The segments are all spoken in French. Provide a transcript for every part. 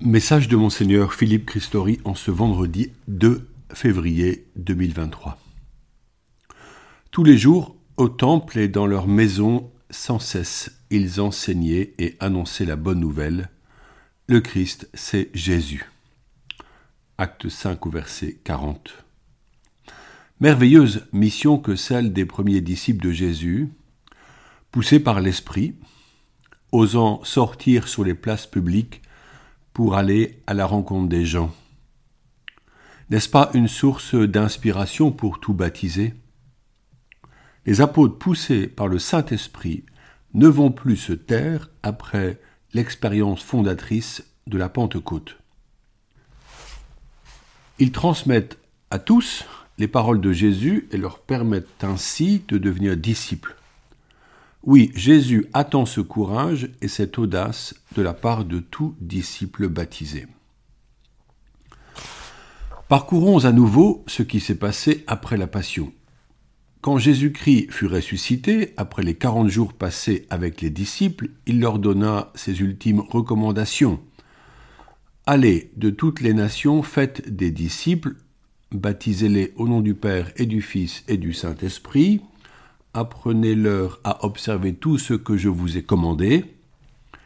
Message de Monseigneur Philippe Christori en ce vendredi 2 février 2023. Tous les jours, au temple et dans leur maison, sans cesse, ils enseignaient et annonçaient la bonne nouvelle. Le Christ, c'est Jésus. Acte 5 au verset 40. Merveilleuse mission que celle des premiers disciples de Jésus, poussés par l'Esprit, osant sortir sur les places publiques pour aller à la rencontre des gens. N'est-ce pas une source d'inspiration pour tout baptiser? Les apôtres poussés par le Saint-Esprit ne vont plus se taire après l'expérience fondatrice de la Pentecôte. Ils transmettent à tous les paroles de Jésus et leur permettent ainsi de devenir disciples. Oui, Jésus attend ce courage et cette audace de la part de tout disciple baptisé. Parcourons à nouveau ce qui s'est passé après la Passion. Quand Jésus-Christ fut ressuscité, après les quarante jours passés avec les disciples, il leur donna ses ultimes recommandations. Allez de toutes les nations, faites des disciples, baptisez-les au nom du Père et du Fils et du Saint-Esprit, apprenez-leur à observer tout ce que je vous ai commandé,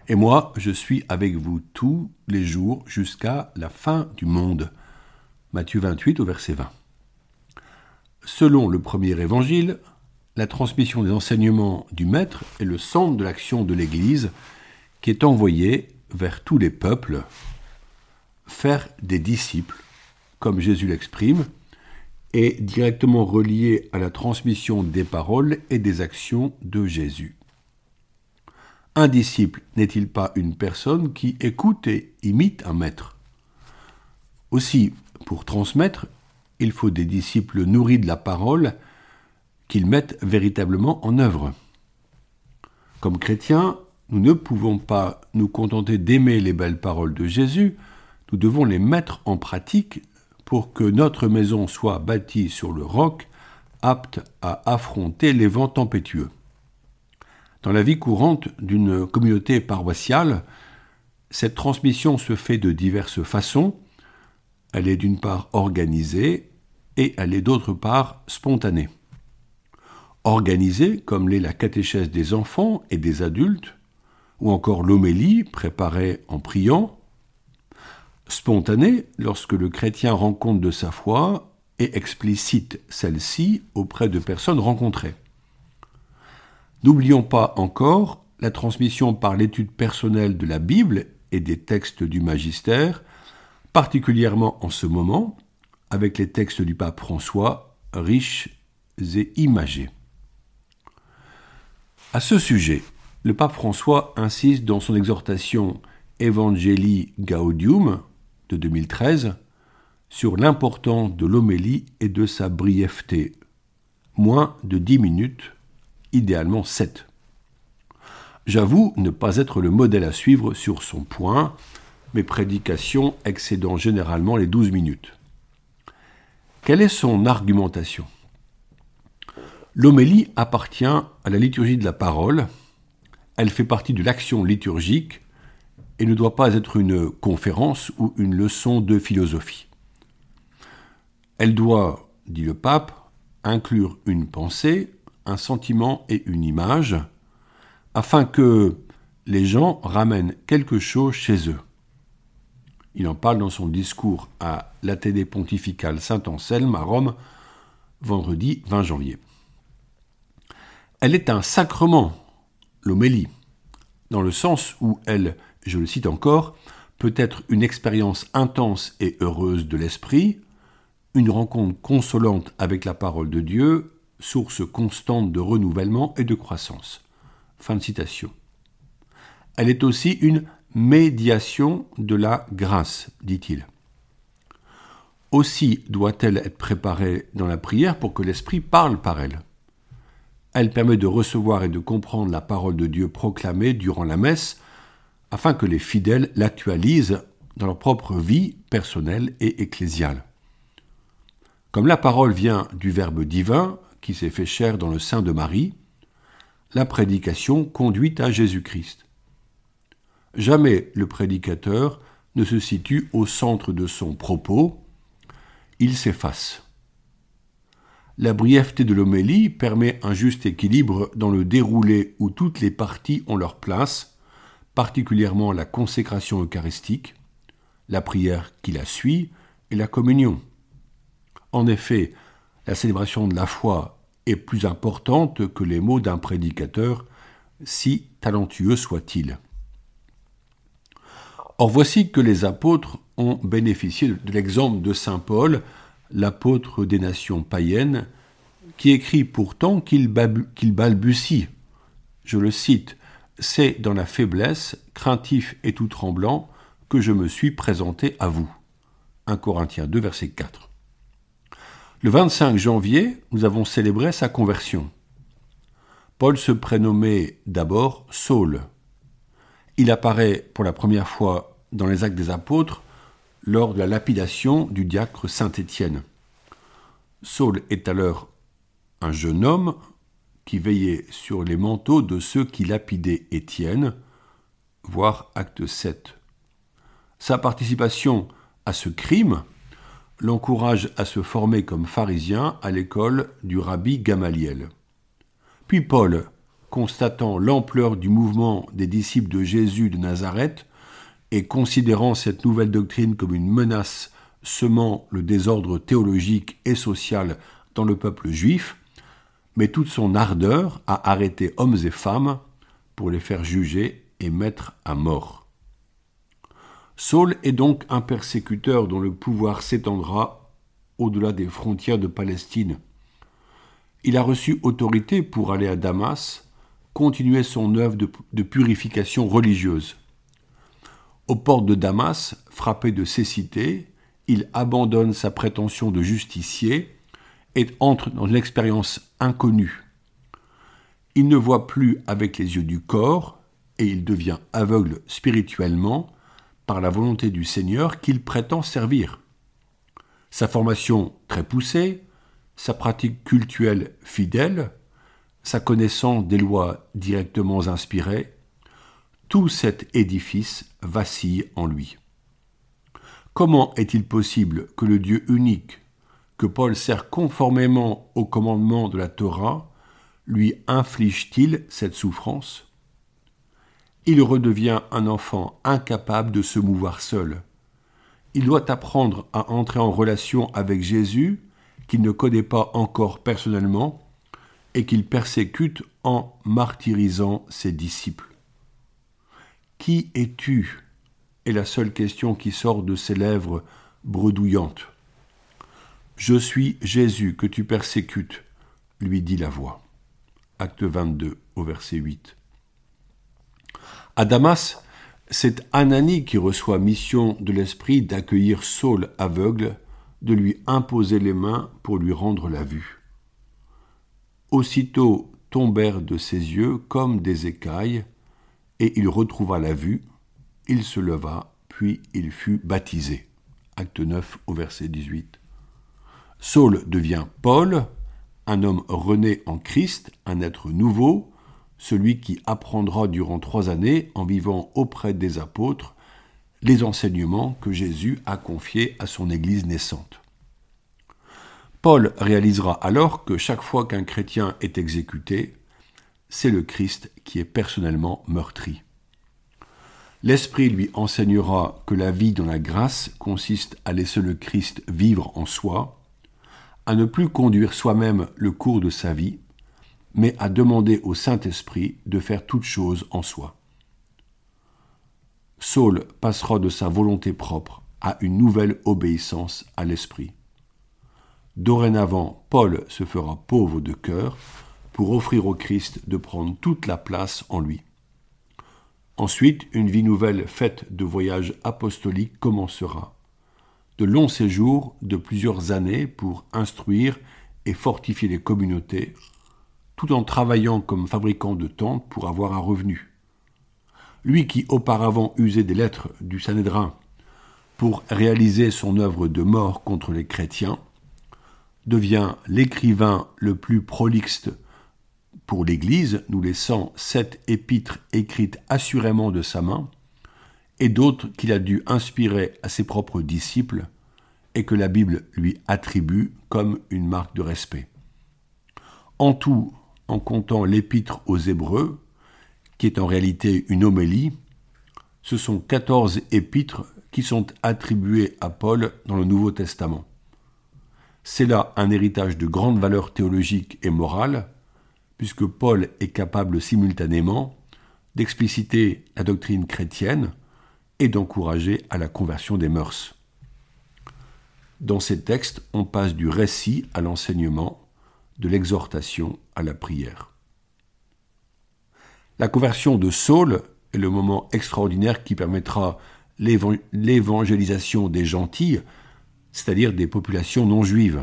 et moi je suis avec vous tous les jours jusqu'à la fin du monde. Matthieu 28 au verset 20. Selon le premier évangile, la transmission des enseignements du Maître est le centre de l'action de l'Église qui est envoyée vers tous les peuples, faire des disciples, comme Jésus l'exprime, est directement relié à la transmission des paroles et des actions de Jésus. Un disciple n'est-il pas une personne qui écoute et imite un maître? Aussi, pour transmettre, il faut des disciples nourris de la parole qu'ils mettent véritablement en œuvre. Comme chrétiens, nous ne pouvons pas nous contenter d'aimer les belles paroles de Jésus, nous devons les mettre en pratique pour que notre maison soit bâtie sur le roc, apte à affronter les vents tempétueux. Dans la vie courante d'une communauté paroissiale, cette transmission se fait de diverses façons. Elle est d'une part organisée et elle est d'autre part spontanée. Organisée, comme l'est la catéchèse des enfants et des adultes, ou encore l'homélie préparée en priant, spontanée lorsque le chrétien rend compte de sa foi et explicite celle-ci auprès de personnes rencontrées. N'oublions pas encore la transmission par l'étude personnelle de la Bible et des textes du magistère, particulièrement en ce moment, avec les textes du pape François, riches et imagés. À ce sujet, le pape François insiste dans son exhortation Evangelii Gaudium de 2013 sur l'importance de l'homélie et de sa brièveté. Moins de 10 minutes, idéalement 7. J'avoue ne pas être le modèle à suivre sur son point, mes prédications excédant généralement les 12 minutes. Quelle est son argumentation? L'homélie appartient à la liturgie de la parole, elle fait partie de l'action liturgique et ne doit pas être une conférence ou une leçon de philosophie. Elle doit, dit le pape, inclure une pensée, un sentiment et une image, afin que les gens ramènent quelque chose chez eux. Il en parle dans son discours à l'Athénée pontificale Saint-Anselme à Rome, vendredi 20 janvier. Elle est un sacrement, l'homélie, dans le sens où elle je le cite encore, peut être une expérience intense et heureuse de l'esprit, une rencontre consolante avec la parole de Dieu, source constante de renouvellement et de croissance. Fin de citation. Elle est aussi une médiation de la grâce, dit-il. Aussi doit-elle être préparée dans la prière pour que l'Esprit parle par elle. Elle permet de recevoir et de comprendre la parole de Dieu proclamée durant la messe afin que les fidèles l'actualisent dans leur propre vie personnelle et ecclésiale. Comme la parole vient du Verbe divin qui s'est fait chair dans le sein de Marie, la prédication conduit à Jésus-Christ. Jamais le prédicateur ne se situe au centre de son propos, il s'efface. La brièveté de l'homélie permet un juste équilibre dans le déroulé où toutes les parties ont leur place, particulièrement la consécration eucharistique, la prière qui la suit et la communion. En effet, la célébration de la foi est plus importante que les mots d'un prédicateur, si talentueux soit-il. Or voici que les apôtres ont bénéficié de l'exemple de Saint Paul, l'apôtre des nations païennes, qui écrit pourtant qu'il balbutie. Je le cite, C'est dans la faiblesse, craintif et tout tremblant, que je me suis présenté à vous. 1 Corinthiens 2, verset 4. Le 25 janvier, nous avons célébré sa conversion. Paul se prénommait d'abord Saul. Il apparaît pour la première fois dans les actes des apôtres lors de la lapidation du diacre Saint Étienne. Saul est alors un jeune homme qui veillait sur les manteaux de ceux qui lapidaient Étienne, voir acte 7. Sa participation à ce crime l'encourage à se former comme pharisien à l'école du rabbi Gamaliel. Puis Paul, constatant l'ampleur du mouvement des disciples de Jésus de Nazareth, et considérant cette nouvelle doctrine comme une menace semant le désordre théologique et social dans le peuple juif, met toute son ardeur à arrêter hommes et femmes pour les faire juger et mettre à mort. Saul est donc un persécuteur dont le pouvoir s'étendra au-delà des frontières de Palestine. Il a reçu autorité pour aller à Damas, continuer son œuvre de, de purification religieuse. Aux portes de Damas, frappé de cécité, il abandonne sa prétention de justicier et entre dans une expérience inconnue. Il ne voit plus avec les yeux du corps et il devient aveugle spirituellement par la volonté du Seigneur qu'il prétend servir. Sa formation très poussée, sa pratique cultuelle fidèle, sa connaissance des lois directement inspirées, tout cet édifice vacille en lui. Comment est-il possible que le Dieu unique, que Paul sert conformément au commandement de la Torah, lui inflige-t-il cette souffrance? Il redevient un enfant incapable de se mouvoir seul. Il doit apprendre à entrer en relation avec Jésus, qu'il ne connaît pas encore personnellement, et qu'il persécute en martyrisant ses disciples. Qui es-tu? est la seule question qui sort de ses lèvres bredouillantes. Je suis Jésus que tu persécutes, lui dit la voix. Acte 22 au verset 8. À Damas, c'est Anani qui reçoit mission de l'Esprit d'accueillir Saul aveugle, de lui imposer les mains pour lui rendre la vue. Aussitôt tombèrent de ses yeux comme des écailles, et il retrouva la vue, il se leva, puis il fut baptisé. Acte 9 au verset 18. Saul devient Paul, un homme rené en Christ, un être nouveau, celui qui apprendra durant trois années, en vivant auprès des apôtres, les enseignements que Jésus a confiés à son Église naissante. Paul réalisera alors que chaque fois qu'un chrétien est exécuté, c'est le Christ qui est personnellement meurtri. L'Esprit lui enseignera que la vie dans la grâce consiste à laisser le Christ vivre en soi, à ne plus conduire soi-même le cours de sa vie, mais à demander au Saint-Esprit de faire toute chose en soi. Saul passera de sa volonté propre à une nouvelle obéissance à l'Esprit. Dorénavant, Paul se fera pauvre de cœur pour offrir au Christ de prendre toute la place en lui. Ensuite, une vie nouvelle faite de voyages apostoliques commencera. De longs séjours de plusieurs années pour instruire et fortifier les communautés, tout en travaillant comme fabricant de tentes pour avoir un revenu. Lui qui auparavant usait des lettres du Sanhédrin pour réaliser son œuvre de mort contre les chrétiens, devient l'écrivain le plus prolixe pour l'Église, nous laissant sept épîtres écrites assurément de sa main, et d'autres qu'il a dû inspirer à ses propres disciples et que la Bible lui attribue comme une marque de respect. En tout, en comptant l'épître aux Hébreux, qui est en réalité une homélie, ce sont 14 épîtres qui sont attribués à Paul dans le Nouveau Testament. C'est là un héritage de grande valeur théologique et morale, puisque Paul est capable simultanément d'expliciter la doctrine chrétienne et d'encourager à la conversion des mœurs. Dans ces textes, on passe du récit à l'enseignement, de l'exhortation à la prière. La conversion de Saul est le moment extraordinaire qui permettra l'évangélisation des gentils, c'est-à-dire des populations non juives.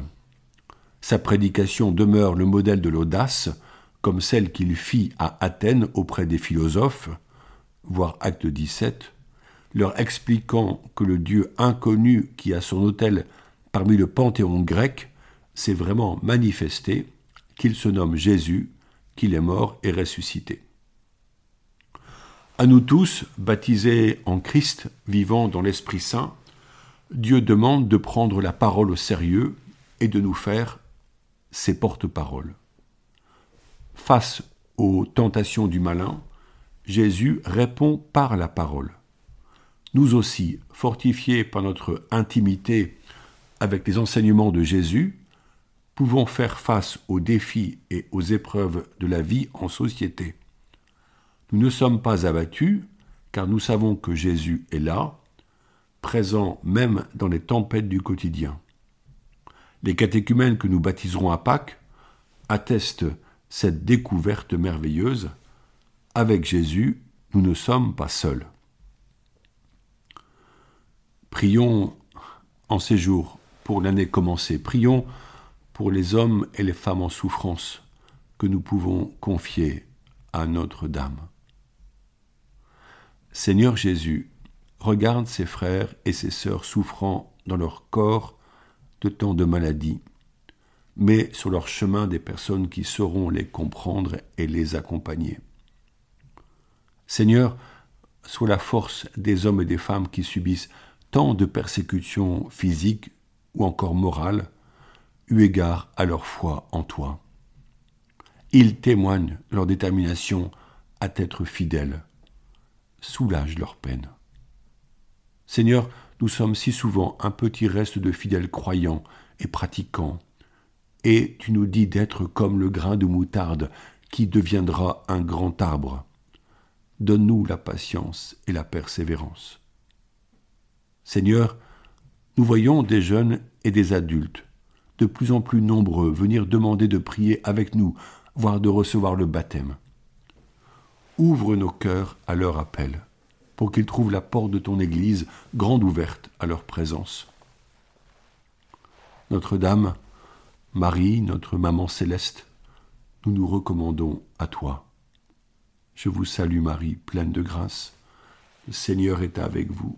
Sa prédication demeure le modèle de l'audace, comme celle qu'il fit à Athènes auprès des philosophes, voire acte 17, leur expliquant que le Dieu inconnu qui a son autel parmi le panthéon grec s'est vraiment manifesté, qu'il se nomme Jésus, qu'il est mort et ressuscité. À nous tous, baptisés en Christ, vivant dans l'Esprit Saint, Dieu demande de prendre la parole au sérieux et de nous faire ses porte-paroles. Face aux tentations du malin, Jésus répond par la parole. Nous aussi, fortifiés par notre intimité avec les enseignements de Jésus, pouvons faire face aux défis et aux épreuves de la vie en société. Nous ne sommes pas abattus, car nous savons que Jésus est là, présent même dans les tempêtes du quotidien. Les catéchumènes que nous baptiserons à Pâques attestent cette découverte merveilleuse. Avec Jésus, nous ne sommes pas seuls. Prions en ces jours pour l'année commencée. Prions pour les hommes et les femmes en souffrance que nous pouvons confier à Notre-Dame. Seigneur Jésus, regarde ses frères et ses sœurs souffrant dans leur corps de tant de maladies, mais sur leur chemin des personnes qui sauront les comprendre et les accompagner. Seigneur, sois la force des hommes et des femmes qui subissent de persécutions physiques ou encore morales, eu égard à leur foi en toi. Ils témoignent leur détermination à t'être fidèles soulage leur peine. Seigneur, nous sommes si souvent un petit reste de fidèles croyants et pratiquants, et tu nous dis d'être comme le grain de moutarde qui deviendra un grand arbre. Donne-nous la patience et la persévérance. Seigneur, nous voyons des jeunes et des adultes, de plus en plus nombreux, venir demander de prier avec nous, voire de recevoir le baptême ouvre nos cœurs à leur appel, pour qu'ils trouvent la porte de ton Église grande ouverte à leur présence. Notre-Dame, Marie, notre maman céleste, nous nous recommandons à toi. Je vous salue Marie, pleine de grâce. Le Seigneur est avec vous.